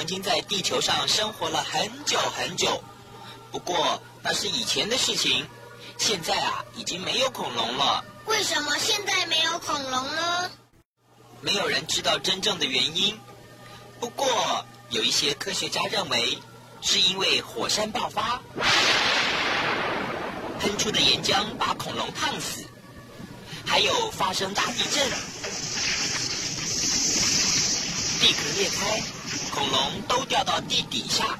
曾经在地球上生活了很久很久，不过那是以前的事情。现在啊，已经没有恐龙了。为什么现在没有恐龙呢？没有人知道真正的原因。不过有一些科学家认为，是因为火山爆发，喷出的岩浆把恐龙烫死，还有发生大地震，地壳裂开，恐龙都掉到地底下，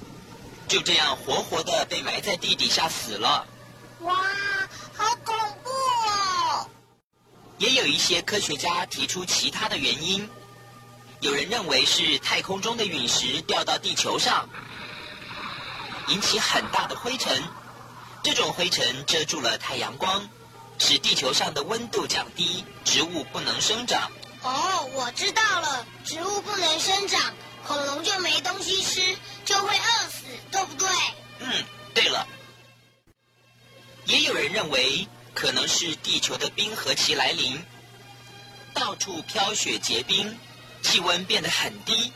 就这样活活的被埋在地底下死了。哇，好恐怖哦！也有一些科学家提出其他的原因，有人认为是太空中的陨石掉到地球上，引起很大的灰尘，这种灰尘遮住了太阳光，使地球上的温度降低，植物不能生长。哦，我知道了，植物不能生长，也有人认为可能是地球的冰河期来临，到处飘雪结冰，气温变得很低，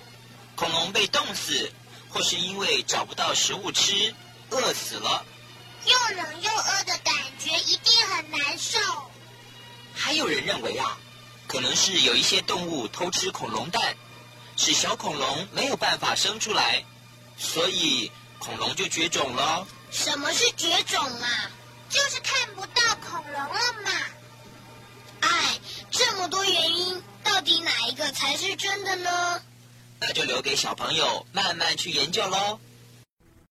恐龙被冻死，或是因为找不到食物吃，饿死了。又冷又饿的感觉一定很难受。还有人认为啊，可能是有一些动物偷吃恐龙蛋，使小恐龙没有办法生出来，所以恐龙就绝种了。什么是绝种啊？就是看不到恐龙了嘛。哎，这么多原因，到底哪一个才是真的呢？那就留给小朋友慢慢去研究喽。